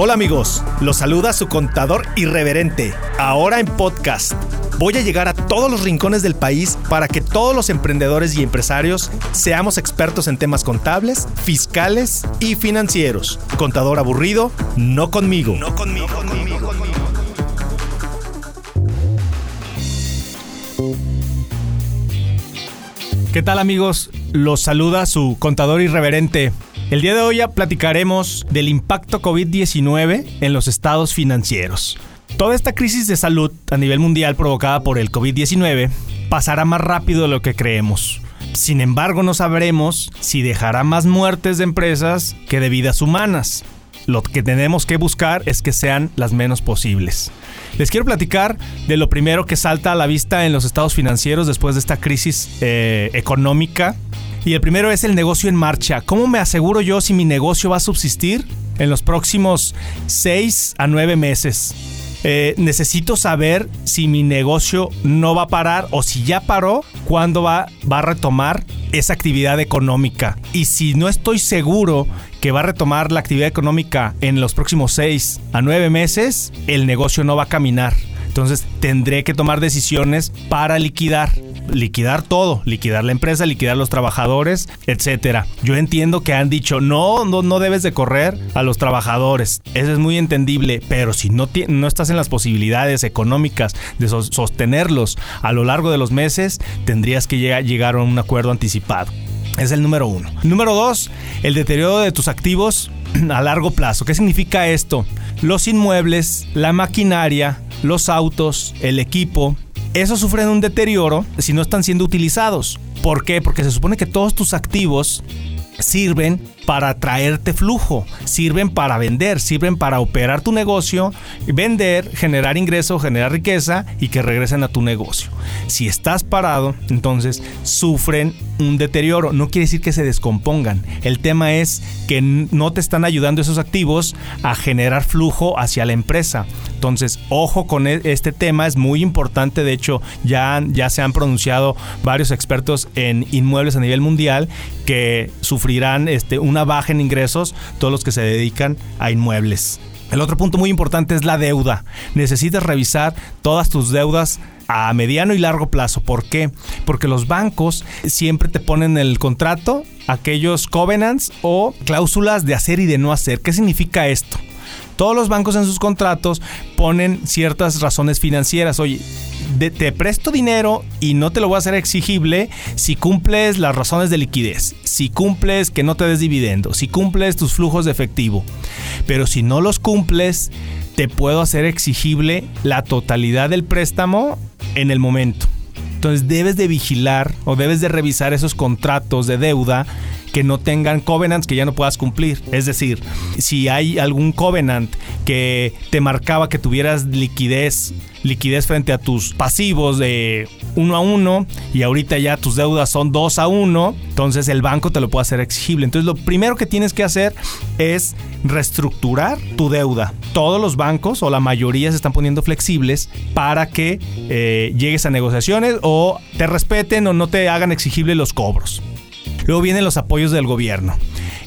Hola amigos, los saluda su contador irreverente, ahora en podcast. Voy a llegar a todos los rincones del país para que todos los emprendedores y empresarios seamos expertos en temas contables, fiscales y financieros. Contador aburrido, no conmigo. No conmigo, conmigo, conmigo. ¿Qué tal amigos? Los saluda su contador irreverente. El día de hoy ya platicaremos del impacto COVID-19 en los estados financieros. Toda esta crisis de salud a nivel mundial provocada por el COVID-19 pasará más rápido de lo que creemos. Sin embargo, no sabremos si dejará más muertes de empresas que de vidas humanas. Lo que tenemos que buscar es que sean las menos posibles. Les quiero platicar de lo primero que salta a la vista en los estados financieros después de esta crisis eh, económica y el primero es el negocio en marcha. ¿Cómo me aseguro yo si mi negocio va a subsistir en los próximos 6 a 9 meses? Eh, necesito saber si mi negocio no va a parar o si ya paró, cuándo va, va a retomar esa actividad económica. Y si no estoy seguro que va a retomar la actividad económica en los próximos 6 a 9 meses, el negocio no va a caminar. Entonces tendré que tomar decisiones para liquidar liquidar todo, liquidar la empresa, liquidar los trabajadores, etcétera. Yo entiendo que han dicho, no, no, no debes de correr a los trabajadores. Eso es muy entendible, pero si no, no estás en las posibilidades económicas de sostenerlos a lo largo de los meses, tendrías que llegar a un acuerdo anticipado. Es el número uno. Número dos, el deterioro de tus activos a largo plazo. ¿Qué significa esto? Los inmuebles, la maquinaria, los autos, el equipo, esos sufren un deterioro si no están siendo utilizados. ¿Por qué? Porque se supone que todos tus activos sirven para traerte flujo, sirven para vender, sirven para operar tu negocio, vender, generar ingreso, generar riqueza y que regresen a tu negocio. Si estás parado, entonces sufren un deterioro. No quiere decir que se descompongan. El tema es que no te están ayudando esos activos a generar flujo hacia la empresa. Entonces, ojo con e, este tema, es muy importante. De hecho, ya, ya se han pronunciado varios expertos en inmuebles a nivel mundial que sufrirán este, una baja en ingresos todos los que se dedican a inmuebles. El otro punto muy importante es la deuda. Necesitas revisar todas tus deudas a mediano y largo plazo. ¿Por qué? Porque los bancos siempre te ponen en el contrato aquellos covenants o cláusulas de hacer y de no hacer. ¿Qué significa esto? Todos los bancos en sus contratos ponen ciertas razones financieras. Oye, te presto dinero y no te lo voy a hacer exigible si cumples las razones de liquidez, si cumples que no te des dividendo, si cumples tus flujos de efectivo. Pero si no los cumples, te puedo hacer exigible la totalidad del préstamo en el momento. Entonces debes de vigilar o debes de revisar esos contratos de deuda que no tengan covenants que ya no puedas cumplir. Es decir, si hay algún covenant que te marcaba que tuvieras liquidez, liquidez frente a tus pasivos de uno a uno y ahorita ya tus deudas son dos a uno, entonces el banco te lo puede hacer exigible. Entonces lo primero que tienes que hacer es reestructurar tu deuda. Todos los bancos o la mayoría se están poniendo flexibles para que eh, llegues a negociaciones o te respeten o no te hagan exigible los cobros. Luego vienen los apoyos del gobierno.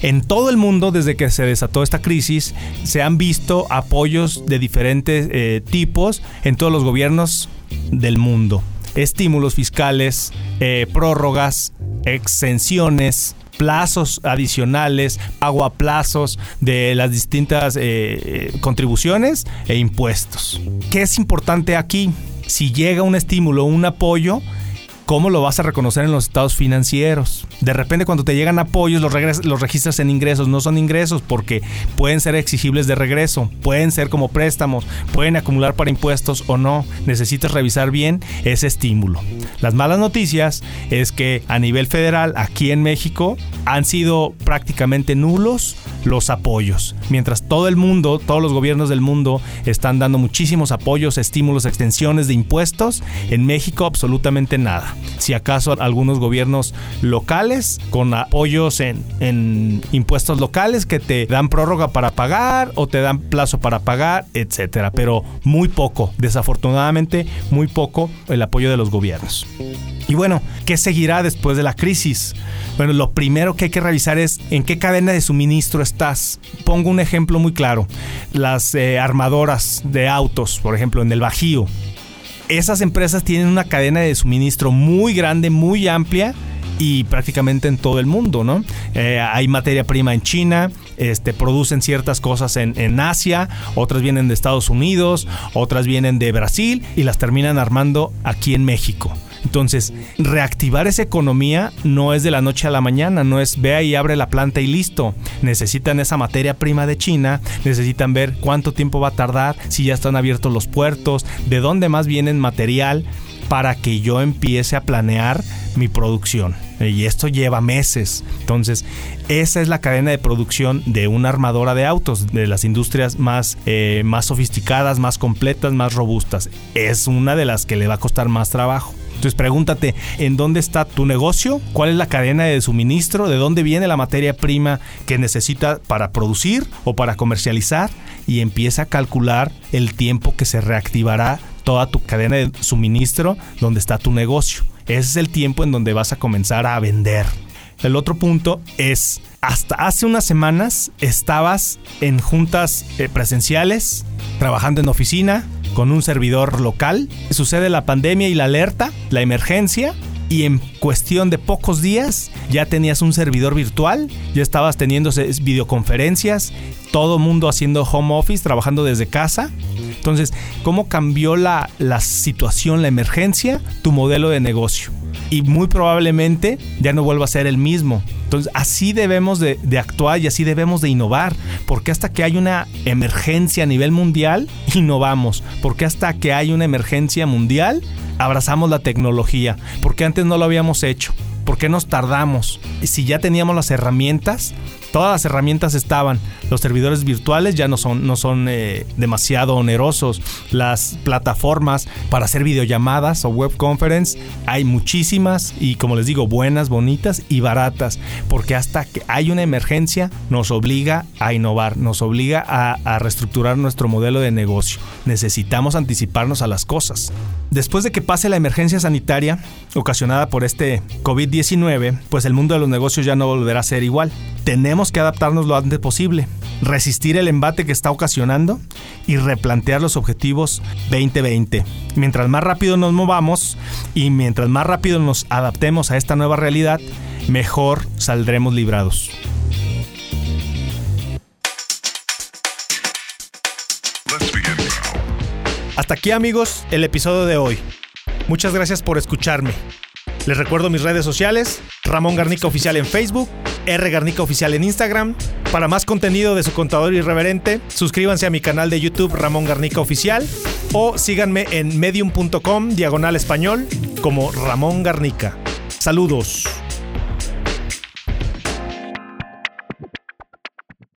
En todo el mundo, desde que se desató esta crisis, se han visto apoyos de diferentes eh, tipos en todos los gobiernos del mundo. Estímulos fiscales, eh, prórrogas, exenciones, plazos adicionales, pago a plazos de las distintas eh, contribuciones e impuestos. ¿Qué es importante aquí? Si llega un estímulo, un apoyo, ¿Cómo lo vas a reconocer en los estados financieros? De repente cuando te llegan apoyos los, los registras en ingresos, no son ingresos porque pueden ser exigibles de regreso, pueden ser como préstamos, pueden acumular para impuestos o no. Necesitas revisar bien ese estímulo. Las malas noticias es que a nivel federal, aquí en México, han sido prácticamente nulos los apoyos. Mientras todo el mundo, todos los gobiernos del mundo están dando muchísimos apoyos, estímulos, extensiones de impuestos, en México absolutamente nada. Si acaso algunos gobiernos locales con apoyos en, en impuestos locales que te dan prórroga para pagar o te dan plazo para pagar, etcétera. Pero muy poco, desafortunadamente, muy poco el apoyo de los gobiernos. Y bueno, ¿qué seguirá después de la crisis? Bueno, lo primero que hay que revisar es en qué cadena de suministro estás. Pongo un ejemplo muy claro. Las eh, armadoras de autos, por ejemplo, en el Bajío. Esas empresas tienen una cadena de suministro muy grande, muy amplia y prácticamente en todo el mundo, ¿no? Eh, hay materia prima en China, este, producen ciertas cosas en, en, Asia, otras vienen de Estados Unidos, otras vienen de Brasil y las terminan armando aquí en México. Entonces, reactivar esa economía no es de la noche a la mañana, no es vea y abre la planta y listo. Necesitan esa materia prima de China, necesitan ver cuánto tiempo va a tardar, si ya están abiertos los puertos, de dónde más viene material para que yo empiece a planear mi producción. Y esto lleva meses. Entonces, esa es la cadena de producción de una armadora de autos, de las industrias más, eh, más sofisticadas, más completas, más robustas. Es una de las que le va a costar más trabajo. Entonces pregúntate, ¿en dónde está tu negocio? ¿Cuál es la cadena de suministro? ¿De dónde viene la materia prima que necesita para producir o para comercializar? Y empieza a calcular el tiempo que se reactivará toda tu cadena de suministro donde está tu negocio. Ese es el tiempo en donde vas a comenzar a vender. El otro punto es, hasta hace unas semanas estabas en juntas eh, presenciales, trabajando en oficina, con un servidor local. Sucede la pandemia y la alerta, la emergencia, y en cuestión de pocos días ya tenías un servidor virtual, ya estabas teniendo videoconferencias, todo mundo haciendo home office, trabajando desde casa. Entonces, ¿cómo cambió la, situación, la emergencia, tu modelo de negocio? Y muy probablemente ya no vuelva a ser el mismo. Entonces, así debemos de, de, actuar y así debemos de innovar, porque hasta que hay una emergencia a nivel mundial, innovamos, porque hasta que hay una emergencia mundial, abrazamos la tecnología, porque antes no lo habíamos hecho. ¿Por qué nos tardamos? Si ya teníamos las herramientas, todas las herramientas estaban. Los servidores virtuales ya no son, no son eh, demasiado onerosos. Las plataformas para hacer videollamadas o web conference hay muchísimas y como les digo, buenas, bonitas y baratas. Porque hasta que hay una emergencia nos obliga a innovar, nos obliga a, a reestructurar nuestro modelo de negocio. Necesitamos anticiparnos a las cosas. Después de que pase la emergencia sanitaria ocasionada por este COVID-19, pues el mundo de los negocios ya no volverá a ser igual. Tenemos que adaptarnos lo antes posible, resistir el embate que está ocasionando y replantear los objetivos 2020. Mientras más rápido nos movamos y mientras más rápido nos adaptemos a esta nueva realidad, mejor saldremos librados. Hasta aquí amigos el episodio de hoy. Muchas gracias por escucharme. Les recuerdo mis redes sociales, Ramón Garnica Oficial en Facebook, R Garnica Oficial en Instagram. Para más contenido de su contador irreverente, suscríbanse a mi canal de YouTube Ramón Garnica Oficial o síganme en medium.com diagonal español como Ramón Garnica. Saludos.